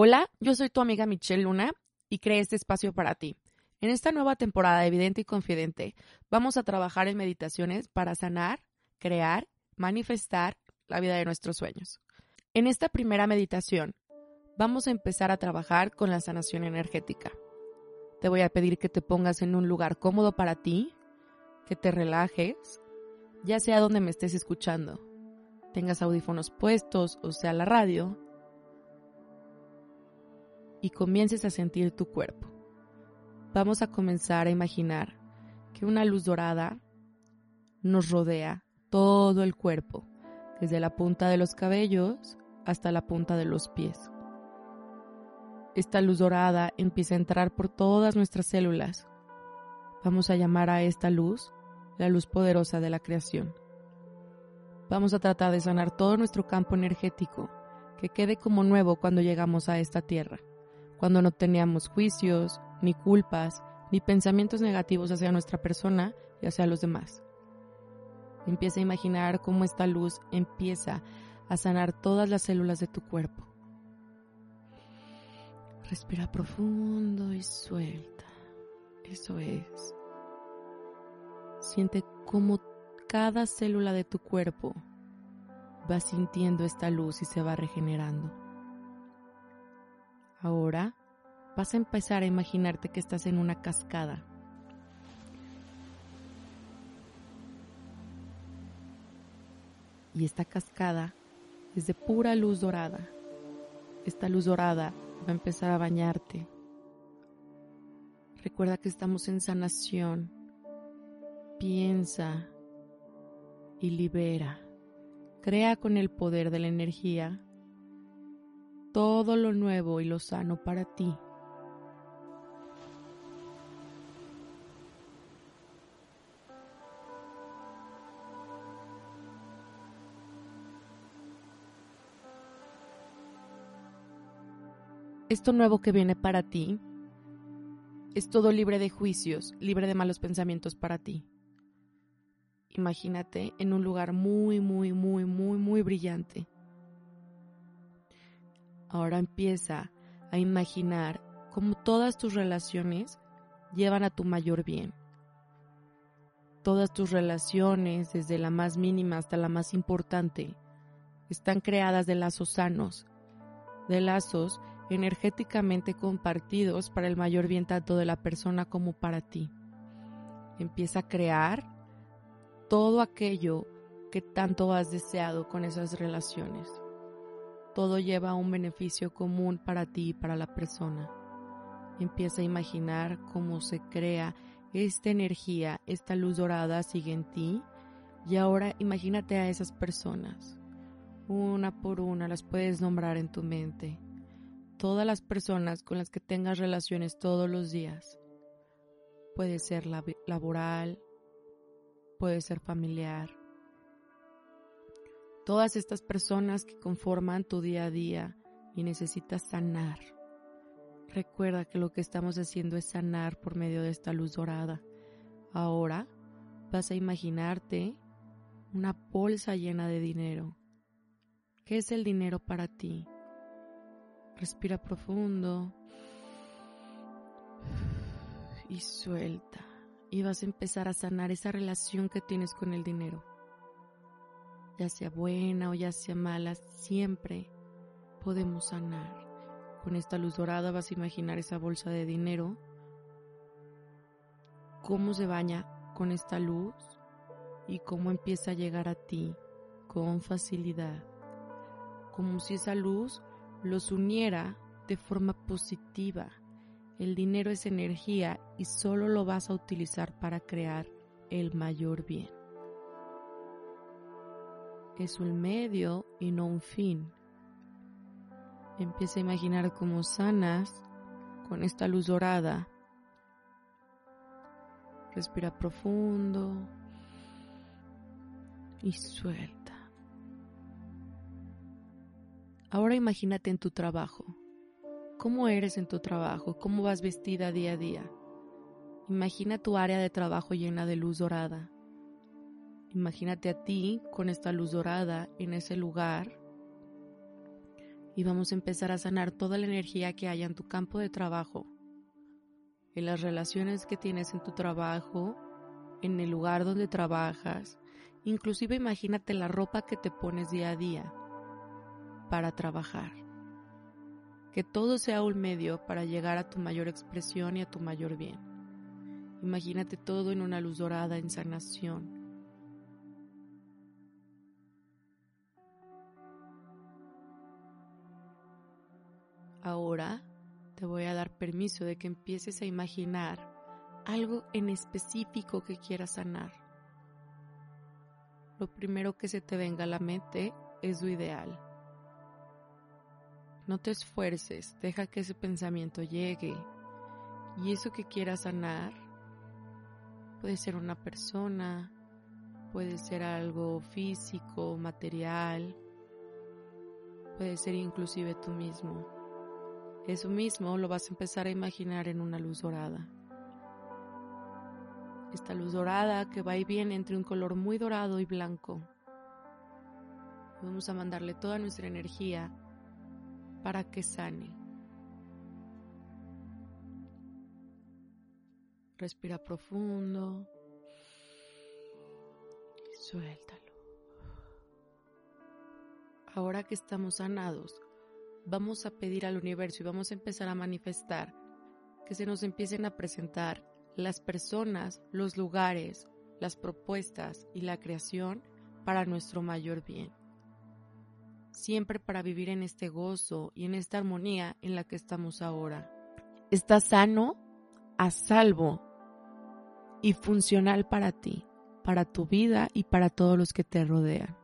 Hola, yo soy tu amiga Michelle Luna y creé este espacio para ti. En esta nueva temporada de Evidente y Confidente vamos a trabajar en meditaciones para sanar, crear, manifestar la vida de nuestros sueños. En esta primera meditación vamos a empezar a trabajar con la sanación energética. Te voy a pedir que te pongas en un lugar cómodo para ti, que te relajes, ya sea donde me estés escuchando, tengas audífonos puestos o sea la radio, y comiences a sentir tu cuerpo. Vamos a comenzar a imaginar que una luz dorada nos rodea todo el cuerpo, desde la punta de los cabellos hasta la punta de los pies. Esta luz dorada empieza a entrar por todas nuestras células. Vamos a llamar a esta luz la luz poderosa de la creación. Vamos a tratar de sanar todo nuestro campo energético, que quede como nuevo cuando llegamos a esta tierra cuando no teníamos juicios, ni culpas, ni pensamientos negativos hacia nuestra persona y hacia los demás. Empieza a imaginar cómo esta luz empieza a sanar todas las células de tu cuerpo. Respira profundo y suelta. Eso es. Siente cómo cada célula de tu cuerpo va sintiendo esta luz y se va regenerando. Ahora vas a empezar a imaginarte que estás en una cascada. Y esta cascada es de pura luz dorada. Esta luz dorada va a empezar a bañarte. Recuerda que estamos en sanación. Piensa y libera. Crea con el poder de la energía todo lo nuevo y lo sano para ti. Esto nuevo que viene para ti es todo libre de juicios, libre de malos pensamientos para ti. Imagínate en un lugar muy, muy, muy, muy, muy brillante Ahora empieza a imaginar cómo todas tus relaciones llevan a tu mayor bien. Todas tus relaciones, desde la más mínima hasta la más importante, están creadas de lazos sanos, de lazos energéticamente compartidos para el mayor bien tanto de la persona como para ti. Empieza a crear todo aquello que tanto has deseado con esas relaciones todo lleva a un beneficio común para ti y para la persona. Empieza a imaginar cómo se crea esta energía, esta luz dorada sigue en ti y ahora imagínate a esas personas. Una por una las puedes nombrar en tu mente. Todas las personas con las que tengas relaciones todos los días. Puede ser laboral, puede ser familiar, todas estas personas que conforman tu día a día y necesitas sanar. Recuerda que lo que estamos haciendo es sanar por medio de esta luz dorada. Ahora vas a imaginarte una bolsa llena de dinero. ¿Qué es el dinero para ti? Respira profundo y suelta. Y vas a empezar a sanar esa relación que tienes con el dinero ya sea buena o ya sea mala, siempre podemos sanar. Con esta luz dorada vas a imaginar esa bolsa de dinero, cómo se baña con esta luz y cómo empieza a llegar a ti con facilidad, como si esa luz los uniera de forma positiva El dinero es energía y solo lo vas a utilizar para crear el mayor bien. Es un medio y no un fin. Empieza a imaginar cómo sanas con esta luz dorada. Respira profundo y suelta. Ahora imagínate en tu trabajo. ¿Cómo eres en tu trabajo? ¿Cómo vas vestida día a día? Imagina tu área de trabajo llena de luz dorada. Imagínate a ti con esta luz dorada en ese lugar y vamos a empezar a sanar toda la energía que haya en tu campo de trabajo, en las relaciones que tienes en tu trabajo, en el lugar donde trabajas, inclusive imagínate la ropa que te pones día a día para trabajar que todo sea un medio para llegar a tu mayor expresión y a tu mayor bien. Imagínate todo en una luz dorada, en sanación. Ahora te voy a dar permiso de que empieces a imaginar algo en específico que quieras sanar. Lo primero que se te venga a la mente es lo ideal. No te esfuerces, deja que ese pensamiento llegue. Y eso que quieras sanar puede ser una persona, puede ser algo físico, material, puede ser inclusive tú mismo. Eso mismo lo vas a empezar a imaginar en una luz dorada. Esta luz dorada que va y viene entre un color muy dorado y blanco. Vamos a mandarle toda nuestra energía para que sane. Respira profundo y suéltalo. Ahora que estamos sanados, vamos a pedir al universo y vamos a empezar a manifestar que se nos empiecen a presentar las personas, los lugares, las propuestas y la creación para nuestro mayor bien siempre para vivir en este gozo y en esta armonía en la que estamos ahora. Estás sano, a salvo y funcional para ti, para tu vida y para todos los que te rodean.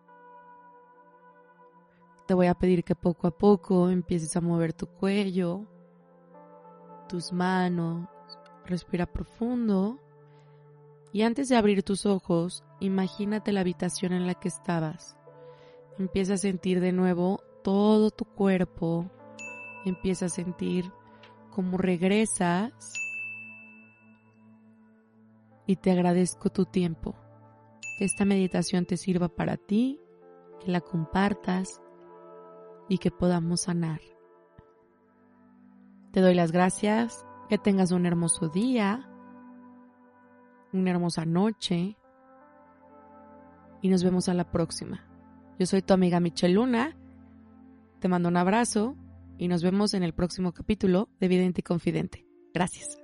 Te voy a pedir que poco a poco empieces a mover tu cuello, tus manos, respira profundo y antes de abrir tus ojos, imagínate la habitación en la que estabas Empieza a sentir de nuevo todo tu cuerpo. Empieza a sentir cómo regresas. Y te agradezco tu tiempo. Que esta meditación te sirva para ti, que la compartas y que podamos sanar. Te doy las gracias. Que tengas un hermoso día, una hermosa noche y nos vemos a la próxima. Yo soy tu amiga Michelle Luna. Te mando un abrazo y nos vemos en el próximo capítulo de Vidente y Confidente. Gracias.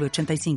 85